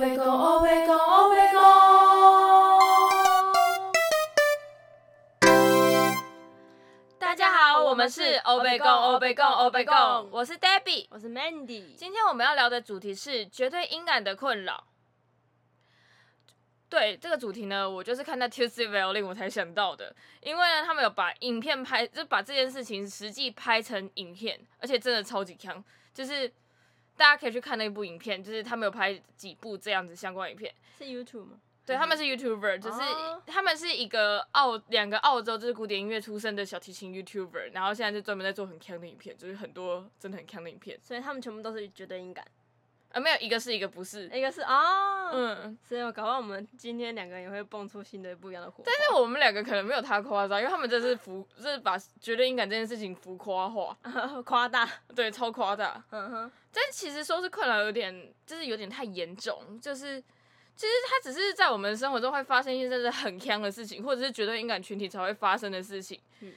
白讲，黑白讲，黑白讲。大家好，我们是欧贝贡，欧贝贡，欧贝贡，我是 Debbie。我是 Mandy。今天我们要聊的主题是绝对音感的困扰。对这个主题呢，我就是看到 Tuesday Violin 我才想到的，因为呢，他们有把影片拍，就把这件事情实际拍成影片，而且真的超级强，就是大家可以去看那部影片，就是他们有拍几部这样子相关影片。是 YouTube 吗？对，他们是 YouTuber，就是哦他们是一个澳两个澳洲就是古典音乐出身的小提琴 YouTuber，然后现在就专门在做很强的影片，就是很多真的很强的影片。所以他们全部都是绝对音感。啊，没有一个是一个不是，一个是哦，嗯，所以我搞不好我们今天两个人也会蹦出新的不一样的火花。但是我们两个可能没有他夸张，因为他们这是浮，就是把绝对音感这件事情浮夸化，夸大，对，超夸大。嗯哼，但其实说是困扰有点，就是有点太严重，就是其实它只是在我们生活中会发生一些真的很坑的事情，或者是绝对音感群体才会发生的事情。嗯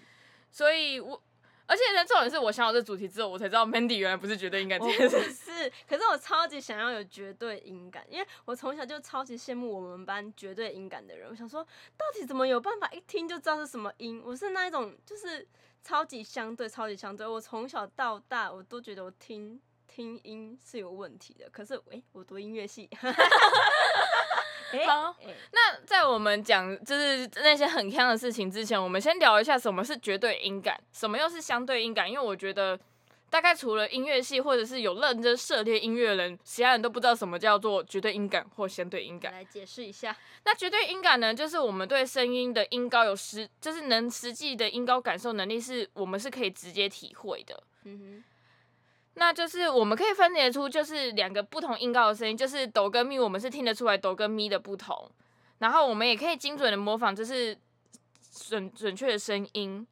所以我，而且呢，重点是我想到这主题之后，我才知道 Mandy 原来不是绝对音感这件事。是，可是我超级想要有绝对音感，因为我从小就超级羡慕我们班绝对音感的人。我想说，到底怎么有办法一听就知道是什么音？我是那一种就是超级相对、超级相对。我从小到大我都觉得我听听音是有问题的，可是诶、我读音乐系。诶好诶那在我们讲就是那些很坑的事情之前，我们先聊一下什么是绝对音感，什么又是相对音感。因为我觉得大概除了音乐系或者是有认真涉猎音乐人，其他人都不知道什么叫做绝对音感或相对音感。来解释一下。那绝对音感呢，就是我们对声音的音高有实，就是能实际的音高感受能力，是我们是可以直接体会的。嗯那就是我们可以分别出，就是两个不同音高的声音，就是哆跟咪，我们是听得出来哆跟咪的不同。然后我们也可以精准的模仿，就是准准确的声音，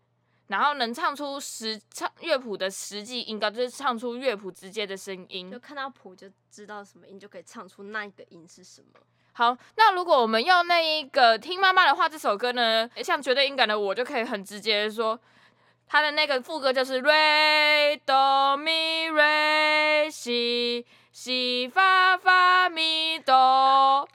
然后能唱出实唱乐谱的实际音高，就是唱出乐谱直接的声，音就。看到谱就知道什么音，就可以唱出那一个音是什么。好，那如果我们用那一个听妈妈的话这首歌呢，像绝对音感的我就可以很直接说，它的那个副歌就是 re do mi re si si fa fa mi do。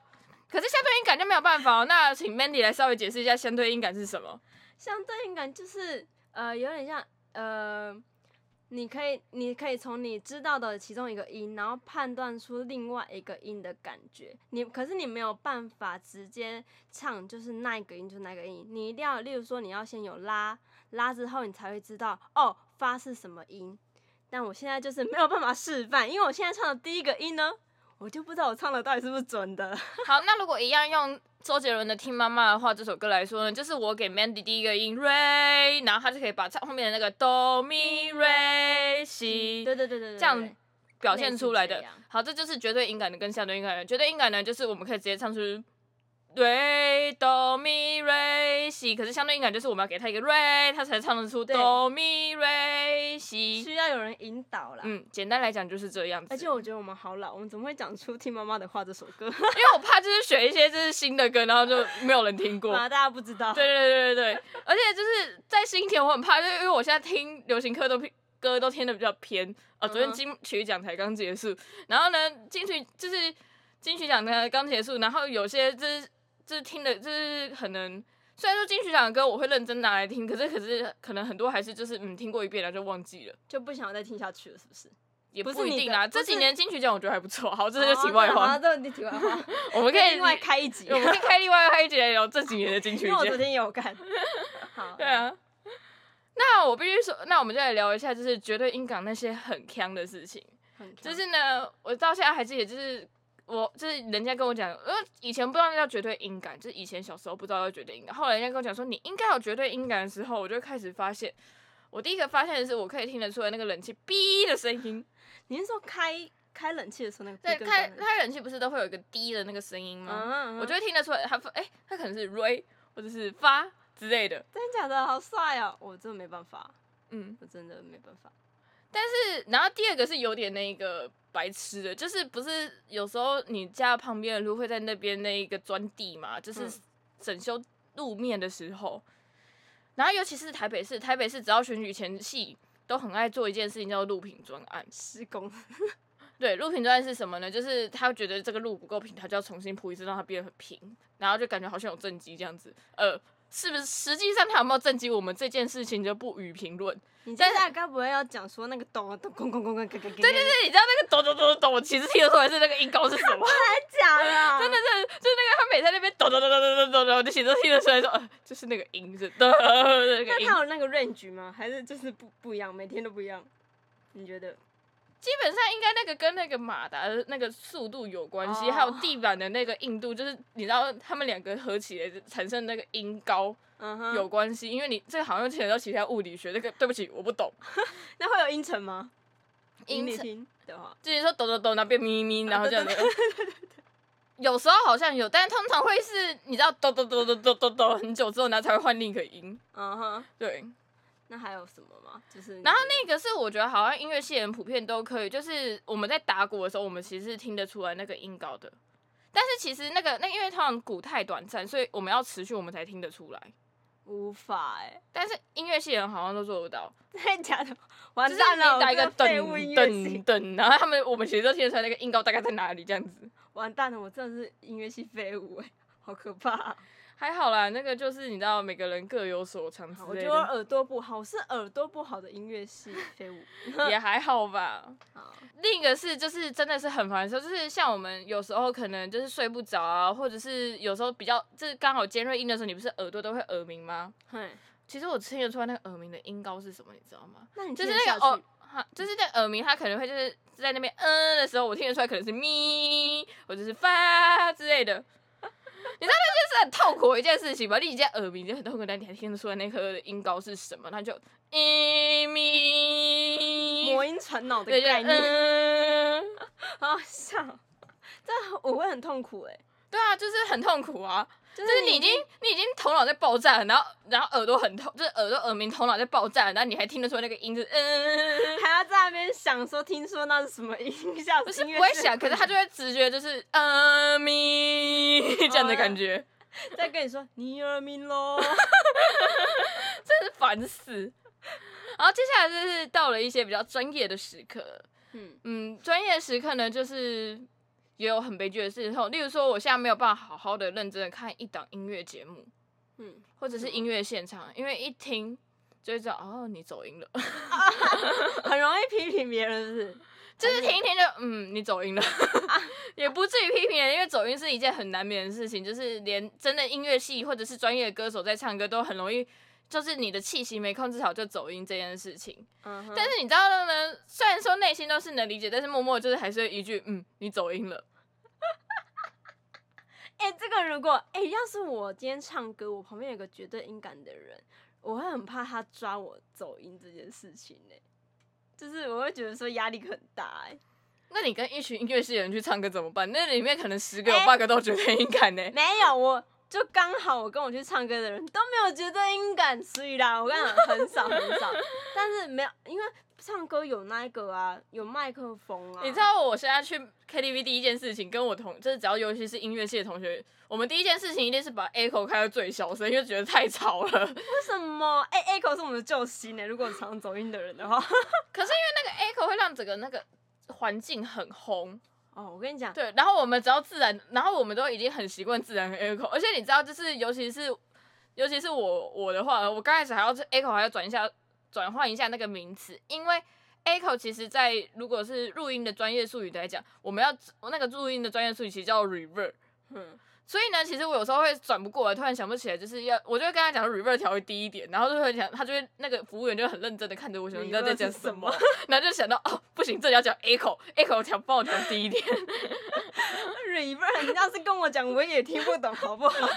可是相对音感就没有办法、哦，那请 Mandy 来稍微解释一下相对音感是什么。相对音感就是呃，有点像呃，你可以你可以从你知道的其中一个音，然后判断出另外一个音的感觉。你可是你没有办法直接唱，就是那一个音就那个音，你一定要，例如说你要先有拉，拉之后你才会知道哦发是什么音。但我现在就是没有办法示范，因为我现在唱的第一个音呢，我就不知道我唱的到底是不是准的。好，那如果一样用周杰伦的《听妈妈的话》这首歌来说呢，就是我给 Mandy 第一个音 re，然后他就可以把唱后面的那个 do mi re si 对对对对对，这样表现出来的。好，这就是绝对音感的跟相对音感的。绝对音感呢，就是我们可以直接唱出 re do mi re si，可是相对应感就是我们要给他一个 re，他才唱得出哆咪瑞西。需要有人引导啦。嗯，简单来讲就是这样子。而且我觉得我们好老，我们怎么会讲出《听妈妈的话》这首歌？因为我怕就是选一些就是新的歌，然后就没有人听过。啊，大家不知道。对对对对对，而且就是在新田，我很怕，就是因为我现在听流行歌都歌都听的比较偏啊。昨天金曲奖才刚结束，然后呢，金曲就是金曲奖才刚结束，然后有些就是就是听的，就是可能虽然说金曲奖的歌我会认真拿来听，可是可是可能很多还是就是嗯听过一遍然后就忘记了，就不想再听下去了，是不是？也不一定啦。这几年金曲奖我觉得还不错，好，这这是题外话，好，这是题外话，我们可以另外开一集。我们可以开另外开一集来聊这几年的金曲奖因为我昨。天也有看。好，对啊。那我必须说，那我们就来聊一下，就是绝对音港那些很坑的事情。就是呢，我到现在还记得，就是我就是人家跟我讲，呃，以前不知道那叫绝对音感，就是以前小时候不知道叫绝对音感，后来人家跟我讲说你应该有绝对音感的时候，我就开始发现，我第一个发现的是我可以听得出来那个冷气哔的声音。你是说开开冷气的时候那个对，开开冷气不是都会有一个滴的那个声音吗？嗯，我就会听得出来，它哎、它可能是 re 或者是发之类的。真的假的，好帅哦！我真的没办法，嗯，我真的没办法。是，然后第二个是有点那个白痴的，就是不是有时候你家旁边的路会在那边那一个钻地嘛，就是嗯整修路面的时候，然后尤其是台北市，台北市只要选举前夕都很爱做一件事情叫做路平专案，施工，对，路平专案是什么呢？就是他觉得这个路不够平，他就要重新铺一次，让它变得很平，然后就感觉好像有正机这样子。呃，是不是？实际上他有没有震惊，我们这件事情就不予评论。你接下来该不会要讲说那个咚咚咚咚咚咚咚咚？对对对，你知道那个咚咚咚咚，我其实听得出来是那个音高是什么？假 的？真的是，就是那个他每在那边咚咚咚咚咚咚咚咚，我就其实听得出来说，呃，就是那个音是的 那个音。那他有那个 range 吗？还是就是不不一样，每天都不一样？你觉得？基本上应该那个跟那个马达的那个速度有关系，还有地板的那个硬度，就是你知道他们两个合起来产生那个音高有关系。因为你这个好像牵扯到其他物理学，这个对不起我不懂。那会有音程吗？音程的话，就是说抖抖抖，然后变咪咪，然后这样子。有时候好像有，但是通常会是你知道抖抖抖抖抖抖抖很久之后，然后才会换另一个音。嗯哼，对。那还有什么吗？就是，然后那个是我觉得好像音乐系人普遍都可以，就是我们在打鼓的时候，我们其实是听得出来那个音高的。但是其实那个那因为通常鼓太短暂，所以我们要持续我们才听得出来。无法哎，但是音乐系人好像都做不到。真的假的？完蛋了！打一个噔噔噔，然后他们我们其实都听得出来那个音高大概在哪里这样子。完蛋了！我真的是音乐系废物哎，好可怕。还好啦，那个就是你知道，每个人各有所长。我觉得耳朵不好，是耳朵不好的音乐系废物，也还好吧。另一个是，就是真的是很烦的时候，就是像我们有时候可能就是睡不着啊，或者是有时候比较就是刚好尖锐音的时候，你不是耳朵都会耳鸣吗？对。其实我听得出来那个耳鸣的音高是什么，你知道吗？那你就是那个哦，就是那耳鸣，它可能会就是在那边嗯的时候，我听得出来可能是咪或者是发之类的。你知道那件事很痛苦的一件事情吗？你已经耳鸣，就很痛苦，但你还听得出来那颗的音高是什么？那就咪，魔音传脑的概念，好笑，这我会很痛苦哎。对啊，就是很痛苦啊。就是你已经你已经头脑在爆炸，然后然后耳朵很痛，就是耳朵耳鸣，头脑在爆炸，然后你还听得出那个音，是嗯，还要在那边想说，听说那是什么音效？不是不会想，可是他就会直觉就是嗯 咪这样的感觉，再跟你说你耳鸣喽，真是烦死。然后接下来就是到了一些比较专业的时刻，嗯嗯，专业时刻呢就是。也有很悲剧的事情，例如说，我现在没有办法好好的、认真的看一档音乐节目，嗯，或者是音乐现场，因为一听就会知道，哦，你走音了 很容易批评别人，是，就是听一听就，嗯，你走音了，也不至于批评，因为走音是一件很难免的事情，就是连真的音乐系或者是专业的歌手在唱歌都很容易，就是你的气息没控制好就走音这件事情。嗯，但是你知道呢，虽然说内心都是能理解，但是默默就是还是一句，嗯，你走音了。哎，这个如果哎，要是我今天唱歌，我旁边有个绝对音感的人，我会很怕他抓我走音这件事情呢。就是我会觉得说压力很大哎。那你跟一群音乐系的人去唱歌怎么办？那里面可能十个有八个都绝对音感呢。没有，我就刚好我跟我去唱歌的人都没有绝对音感，所以啦，我跟你讲 很少很少。但是没有，因为。唱歌有那个啊，有麦克风啊。你知道我现在去 KTV 第一件事情，跟我同就是只要尤其是音乐系的同学，我们第一件事情一定是把 echo 开到最小声，因为觉得太吵了。为什么？哎，echo 是我们的救星呢。如果常走音的人的话，可是因为那个 echo 会让整个那个环境很轰。哦，我跟你讲，对，然后我们只要自然，然后我们都已经很习惯自然 echo，而且你知道，就是尤其是尤其是我我的话，我刚开始还要 echo 还要转一下。转换一下那个名词，因为 echo 其实在如果是录音的专业术语来讲，我们要那个录音的专业术语其实叫 reverb，嗯，所以呢，其实我有时候会转不过来，突然想不起来，就是要我就会跟他讲 reverb 调为低一点，然后就会讲，他就会那个服务员就很认真的看着我，想你知道在讲什么，然后就想到哦，不行，这里要讲 echo，echo 调帮我调低一点，reverb 你要是跟我讲，我也听不懂，好不好？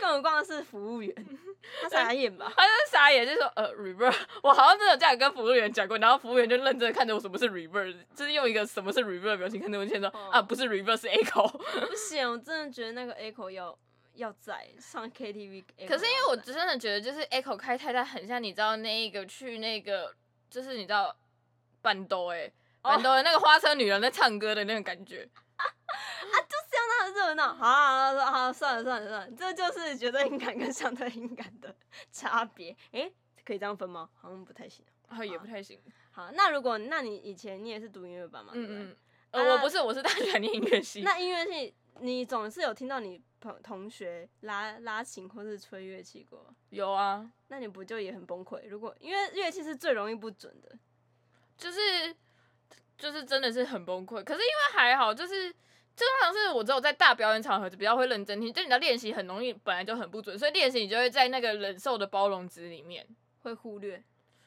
更何况是服务员，他傻眼吧？他就是傻眼，就说呃，reverb，我好像真的这样跟服务员讲过，然后服务员就认真看着我，什么是 reverb，就是用一个什么是 rever 的表情看着我，先说啊，不是 reverb，是 echo。不行，我真的觉得那个 echo 要要在上 KTV。可是因为我真的觉得，就是 echo 开太大，很像你知道那一个去那个，就是你知道板豆哎，板豆的那个花车女人在唱歌的那种感觉。那么热闹，好，好，好，算了，算了，算了，这就是绝对音感跟相对音感的差别。诶，可以这样分吗？好像不太行，啊，也不太行。好，那如果那你以前你也是读音乐班嘛？对嗯嗯，呃，啊我不是，我是大学念音乐系。那音乐系你总是有听到你朋同学拉拉琴或是吹乐器过吗，有啊，那你不就也很崩溃？如果因为乐器是最容易不准的，就是就是真的是很崩溃。可是因为还好，就是就通常是我只有在大表演场合就比较会认真听，就你的练习很容易本来就很不准，所以练习你就会在那个忍受的包容值里面。会忽略。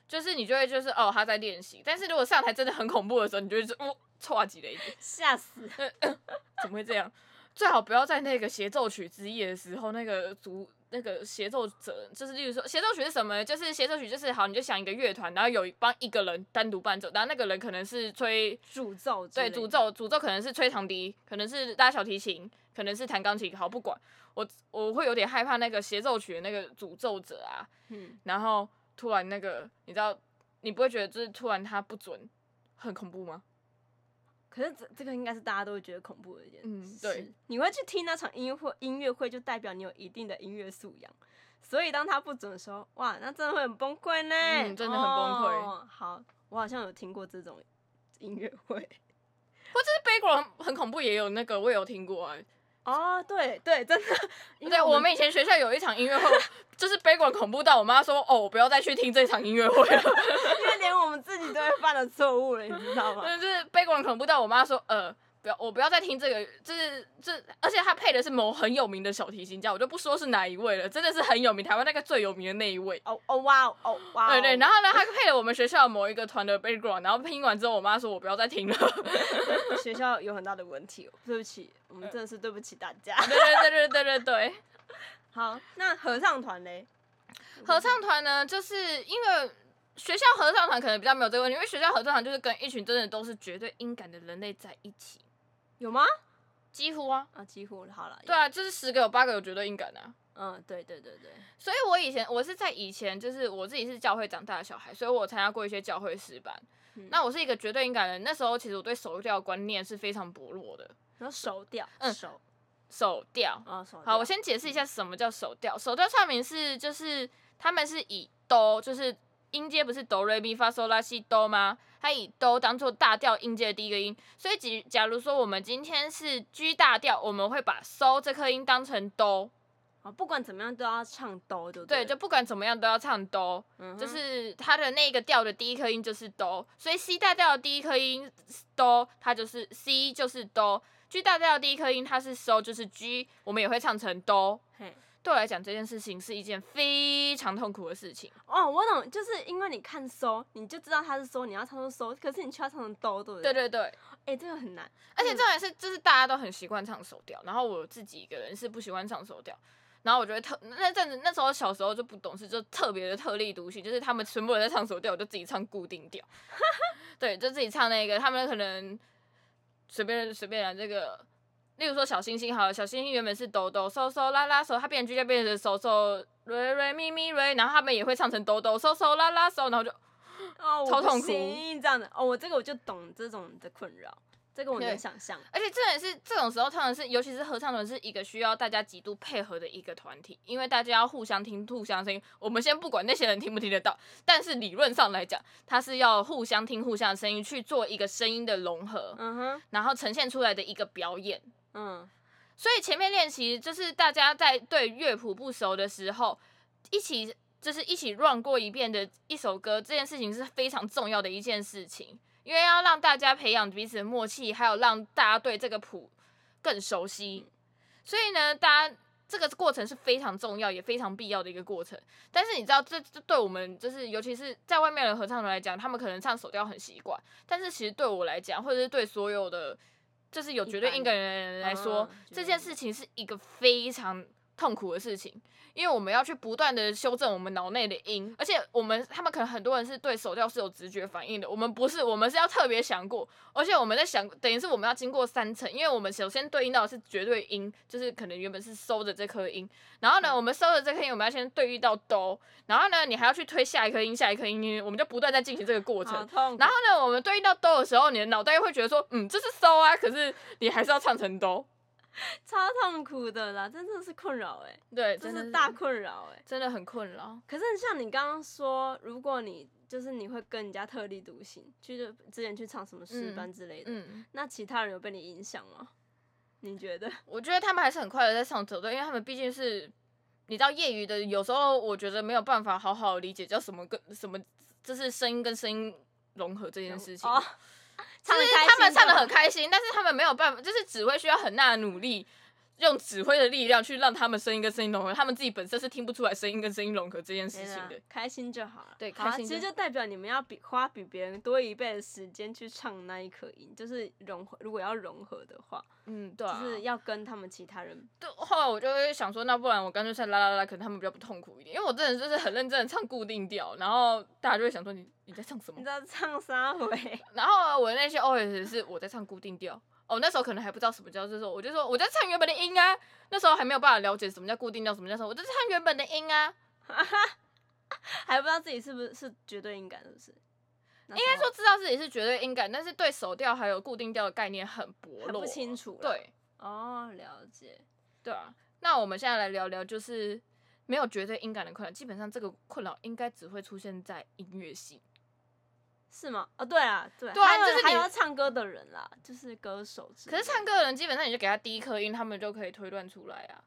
就是你就会就是哦他在练习，但是如果上台真的很恐怖的时候，你就会说哦错几了一点，吓死！怎么会这样？最好不要在那个协奏曲之夜的时候，那个主那个协奏者，就是例如说协奏曲是什么？就是协奏曲就是好，你就想一个乐团，然后有一帮一个人单独伴奏，然后那个人可能是吹诅咒之类的对主奏，主奏可能是吹长笛，可能是拉小提琴，可能是弹钢琴，好不管我我会有点害怕那个协奏曲的那个诅咒者啊，嗯，然后突然那个你知道，你不会觉得就是突然他不准很恐怖吗？可是这这个应该是大家都会觉得恐怖的一件事。嗯对，你会去听那场音乐会，音乐会就代表你有一定的音乐素养。所以当他不准的时候，哇，那真的会很崩溃呢、嗯真的很崩溃哦好，我好像有听过这种音乐会。或者是 background 很恐怖，也有那个我也有听过啊。哦，对对，真的。对，我们以前学校有一场音乐会，就是 background 恐怖到我妈说，哦，我不要再去听这场音乐会了。因为连我们自己都会犯了错误了，你知道吗？对，就是 background 恐怖到我妈说，呃，不要，我不要再听这个，就是这，而且他配的是某很有名的小提琴家，我就不说是哪一位了，真的是很有名，台湾那个最有名的那一位。哦哦哇哦哦哇哦！对对，然后呢，他配了我们学校某一个团的 background，然后听完之后，我妈说我不要再听了。学校有很大的问题哦，对不起，我们真的是对不起大家。对对对对对对对。好，那合唱团嘞？合唱团呢，就是因为学校合唱团可能比较没有这个问题，因为学校合唱团就是跟一群真的都是绝对音感的人类在一起，有吗？几乎啊，啊，几乎好了。对啊，就是十个有八个有绝对音感啊。嗯，对对对对，所以我以前我是在以前就是我自己是教会长大的小孩，所以我参加过一些教会诗班。嗯那我是一个绝对音感的人，那时候其实我对手调观念是非常薄弱的。然后手调，嗯手手调，啊手调。好，我先解释一下什么叫手调。手调唱名是就是他们是以哆，就是音阶不是哆瑞咪发嗦拉西哆吗？它以哆当做大调音阶的第一个音，所以假假如说我们今天是 G 大调，我们会把嗦这颗音当成哆，好，不管怎么样都要唱哆，对不对，对？就不管怎么样都要唱哆，嗯就是它的那个调的第一颗音就是哆，所以 C 大调的第一颗音哆，它就是 C 就是哆，G 大调的第一颗音它是嗦，就是 G，我们也会唱成哆。嘿，对我来讲，这件事情是一件非常痛苦的事情。哦，我懂，就是因为你看收，你就知道它是收，你要唱成收，可是你却要唱成哆，对不对？对对对，哎、这个很难。而且重点是，就是大家都很习惯唱手调，然后我自己一个人是不喜欢唱手调。然后我觉得特那阵子那时候小时候就不懂事，就特别的特立独行，就是他们全部人在唱手调，我就自己唱固定调。对，就自己唱那个，他们可能随便随便来这个，例如说小星星好了，小星星原本是哆哆嗦嗦啦啦嗦，它变成就变成嗦嗦瑞瑞咪咪瑞，然后他们也会唱成哆哆嗦嗦啦啦嗦，然后就哦，超痛苦行这样的。哦，我这个我就懂这种的困扰，这个我能对想象。而且这也是这种时候，通常是尤其是合唱团是一个需要大家极度配合的一个团体，因为大家要互相听、互相声音。我们先不管那些人听不听得到，但是理论上来讲，它是要互相听、互相的声音去做一个声音的融合，嗯哼，然后呈现出来的一个表演。嗯，所以前面练习就是大家在对乐谱不熟的时候，一起就是一起 run 过一遍的一首歌，这件事情是非常重要的一件事情，因为要让大家培养彼此的默契，还有让大家对这个谱更熟悉。所以呢，大家这个过程是非常重要也非常必要的一个过程。但是你知道，这这对我们就是尤其是在外面的合唱团来讲，他们可能唱手调很习惯，但是其实对我来讲，或者是对所有的就是有绝对音感的人来说，嗯这件事情是一个非常痛苦的事情，因为我们要去不断的修正我们脑内的音，而且我们他们可能很多人是对手调是有直觉反应的，我们不是，我们是要特别想过，而且我们在想，等于是我们要经过三层，因为我们首先对应到的是绝对音，就是可能原本是收的这颗音，然后呢，我们收的这颗音，我们要先对应到哆，然后呢，你还要去推下一颗音，下一颗音，我们就不断在进行这个过程。然后呢，我们对应到哆的时候，你的脑袋又会觉得说，嗯，这是收啊，可是你还是要唱成哆。超痛苦的啦，真的是困扰哎，对，这真的是大困扰哎。真的很困扰。可是像你刚刚说，如果你就是你会跟人家特立独行，去就之前去唱什么诗班之类的，嗯，那其他人有被你影响吗？你觉得？我觉得他们还是很快乐在唱走队，因为他们毕竟是，你知道业余的，有时候我觉得没有办法好好理解叫什么跟什么，就是声音跟声音融合这件事情。唱得开他们唱的心就好很开心，但是他们没有办法，就是只会需要很大的努力，用指挥的力量去让他们声音跟声音融合，他们自己本身是听不出来声音跟声音融合这件事情的。开心就好了。对开心就其实就代表你们要比花比别人多一倍的时间去唱那一颗音，就是融合。如果要融合的话，嗯，对啊。就是要跟他们其他人。对，后来我就会想说，那不然我干脆唱啦啦啦，可能他们比较不痛苦一点，因为我真的就是很认真的唱固定调，然后大家就会想说你你在唱什么你知？道唱啥回？然后我那些 OS 是我在唱固定调，哦，那时候可能还不知道什么叫这种，我就说我在唱原本的音啊，那时候还没有办法了解什么叫固定调，什么叫什么，我在唱原本的音啊。还不知道自己是不是是绝对音感，是不是？应应该说知道自己是绝对音感，但是对手调还有固定调的概念很薄弱，很不清楚啦对哦，了解。对啊，那我们现在来聊聊，就是没有绝对音感的困扰，基本上这个困扰应该只会出现在音乐系。是吗？哦，对啊，对，对啊就是你还有唱歌的人啦，就是歌手。可是唱歌的人基本上你就给他第一颗音，他们就可以推断出来啊。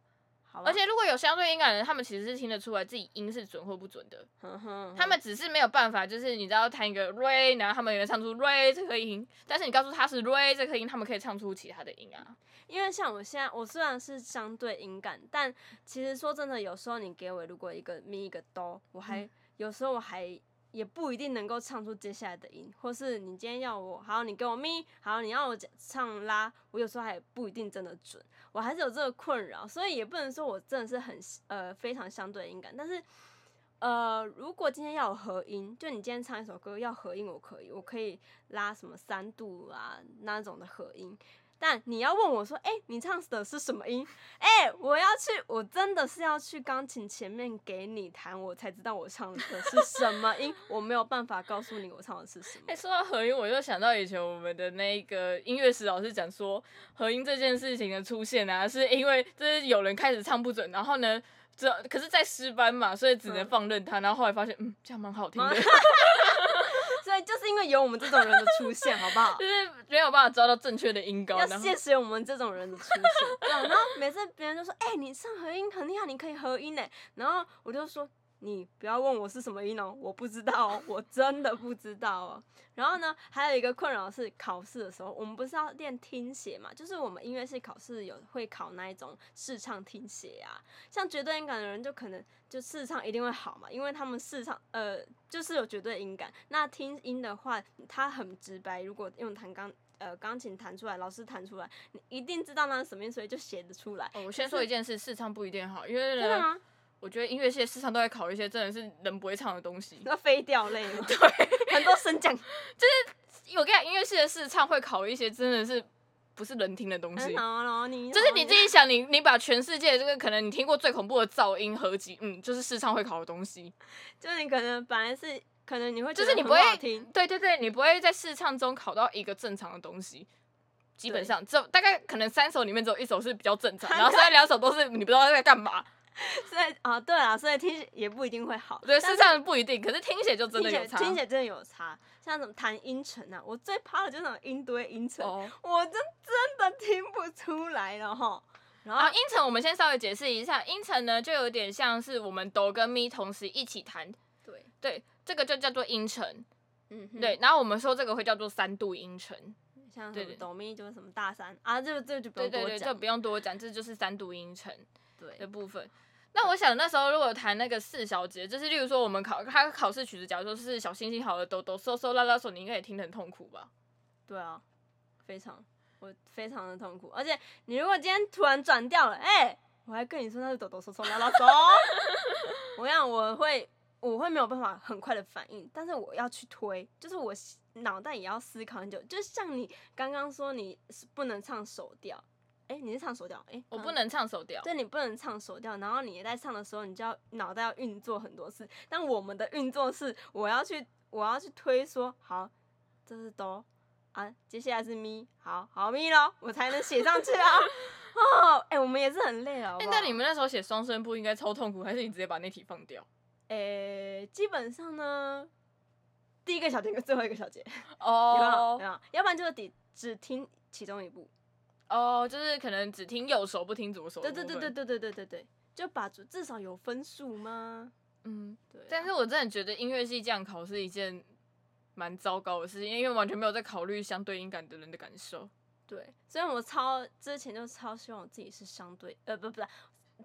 而且如果有相对音感的人，他们其实是听得出来自己音是准或不准的。哼哼，他们只是没有办法，就是你知道弹一个 re，然后他们也能唱出 re 这颗音，但是你告诉他是 re 这颗音，他们可以唱出其他的音啊。因为像我现在，我虽然是相对音感，但其实说真的，有时候你给我如果一个咪一个哆，我还、有时候我还也不一定能够唱出接下来的音，或是你今天要我好，你给我咪，好，你要我唱拉，我有时候还不一定真的准，我还是有这个困扰，所以也不能说我真的是很呃非常相对音感，但是。呃，如果今天要有合音，就你今天唱一首歌要合音，我可以，我可以拉什么三度啊那种的合音，但你要问我说，哎、你唱的是什么音？哎、我要去，我真的是要去钢琴前面给你弹，我才知道我唱的是什么音，我没有办法告诉你我唱的是什么哎。说到合音，我就想到以前我们的那个音乐史老师讲说，合音这件事情的出现啊，是因为就是有人开始唱不准，然后呢，这可是在诗班嘛，所以只能嗯放任他，然后后来发现，嗯，这样蛮好听的，为有我们这种人的出现，好不好 就？是没有办法抓到正确的音高，要谢谢我们这种人的出现。然后每次别人就说：“哎、你唱合音很厉害，你可以合音呢。”然后我就说：“你不要问我是什么音哦，我不知道哦，我真的不知道哦。”然后呢，还有一个困扰是考试的时候，我们不是要练听写嘛？就是我们音乐系考试有会考那一种试唱听写啊，像绝对音感的人就可能就试唱一定会好嘛，因为他们试唱呃就是有绝对音感。那听音的话，他很直白，如果用弹钢呃钢琴弹出来，老师弹出来，你一定知道那是什么音，所以就写得出来。哦我先说一件事，试唱不一定好，因为呢，真的吗？我觉得音乐系的试唱都在考一些真的是人不会唱的东西。那飞掉类吗？对，很多升降，我跟你讲，音乐系的试唱会考一些真的是不是人听的东西。就是你自己想，你你把全世界这个可能你听过最恐怖的噪音合集，嗯，就是试唱会考的东西。就是你可能本来是可能你会就是你不会听，对对对，你不会在试唱中考到一个正常的东西。基本上只有大概可能三首里面只有一首是比较正常，然后剩下两首都是你不知道在干嘛。所以啊对啊，所以听写也不一定会好。对，是这样不一定，可是听写就真的有差。写听写真的有差，像什么弹音程啊，我最怕的就是那种音堆音程，哦，我真真的听不出来了哈。然后音程我们先稍微解释一下，音程呢就有点像是我们哆跟咪同时一起弹，对，对，这个就叫做音程。嗯哼，对，然后我们说这个会叫做三度音程。像什么哆咪就是什么大三啊，这个这个就不对对对，用多讲，这不用多讲，这就是三度音程的，部分。那我想那时候如果弹那个四小节，就是例如说我们考他考试曲子，假如说是小星星好了，哆哆嗦嗦拉拉嗦，你应该也听得很痛苦吧？对啊，非常，我非常的痛苦。而且你如果今天突然转掉了，哎、我还跟你说那是抖抖嗦嗦拉拉嗦，我想我会我会没有办法很快的反应，但是我要去推，就是我脑袋也要思考很久。就像你刚刚说你是不能唱手调，哎、你是唱手调，哎、刚我不能唱手调。对你不能唱手调，然后你在唱的时候，你就要脑袋要运作很多次。但我们的运作是，我要去我要去推说，好，这是哆啊，接下来是咪，好好咪咯，我才能写上去啊。哦，哎，我们也是很累啊。哎、那你们那时候写双声部应该超痛苦，还是你直接把那题放掉？诶、基本上呢，第一个小节跟最后一个小节？哦有没有？要不然就是只只听其中一部。哦，就是可能只听右手不听左手。对对对对，对对对对对，就把至少有分数吗？嗯。对啊、但是我真的觉得音乐系这样考是一件蛮糟糕的事情，因为完全没有在考虑相对音感的人的感受。对，所以我超之前就超希望我自己是相对呃不不是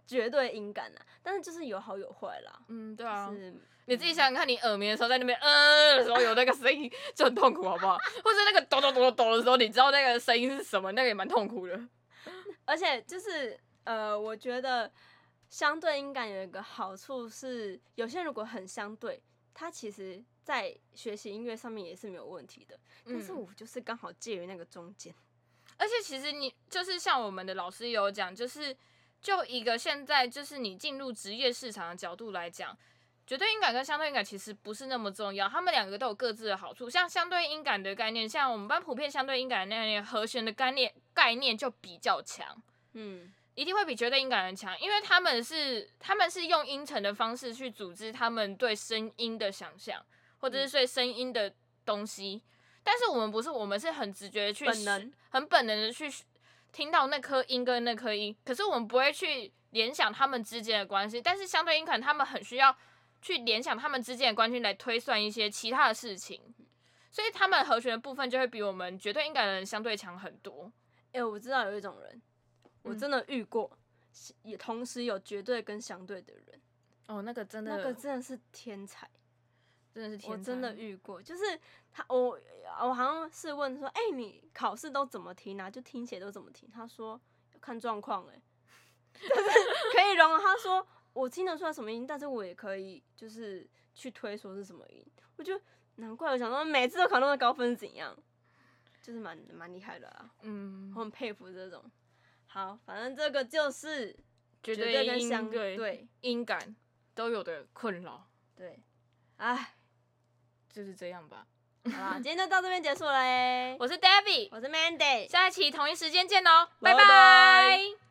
绝对音感呐，但是就是有好有坏啦。嗯，对啊。是你自己想想看，你耳鸣的时候在那边呃的时候有那个声音就很痛苦，好不好？或者那个抖抖抖抖抖的时候，你知道那个声音是什么，那个也蛮痛苦的。而且就是呃，我觉得相对音感有一个好处是，有些人如果很相对，他其实在学习音乐上面也是没有问题的。但是嗯我就是刚好介于那个中间。而且其实你就是像我们的老师有讲，就是就一个现在就是你进入职业市场的角度来讲，绝对音感跟相对音感其实不是那么重要，他们两个都有各自的好处。像相对音感的概念，像我们班普遍相对音感的那个和弦的概念概念就比较强。嗯，一定会比绝对音感的强，因为他们是他们是用音程的方式去组织他们对声音的想象，或者是对声音的东西。但是我们不是，我们是很直觉的去本能，很本能的去听到那颗音跟那颗音，可是我们不会去联想他们之间的关系。但是相对音感，他们很需要去联想他们之间的关系来推算一些其他的事情，所以他们和弦的部分就会比我们绝对音感的人相对强很多。哎、我知道有一种人，我嗯真的遇过，也同时有绝对跟相对的人，哦，那个真的，那个真的是天才。真的是天，我真的遇过，就是他，我我好像是问说，哎、你考试都怎么听啊？就听写都怎么听？他说要看状况，哎，就是可以容。他说我听得出来什么音，但是我也可以就是去推说是什么音。我就难怪我想说每次都考那么高分是怎样，就是蛮蛮厉害的啊，嗯我，很佩服这种。好，反正这个就是绝绝对跟音相对对音感都有的困扰，对，哎，就是这样吧。好啦，今天就到这边结束了 欸。我是 David，我是 Mandy。下一期同一时间见喽，拜拜拜拜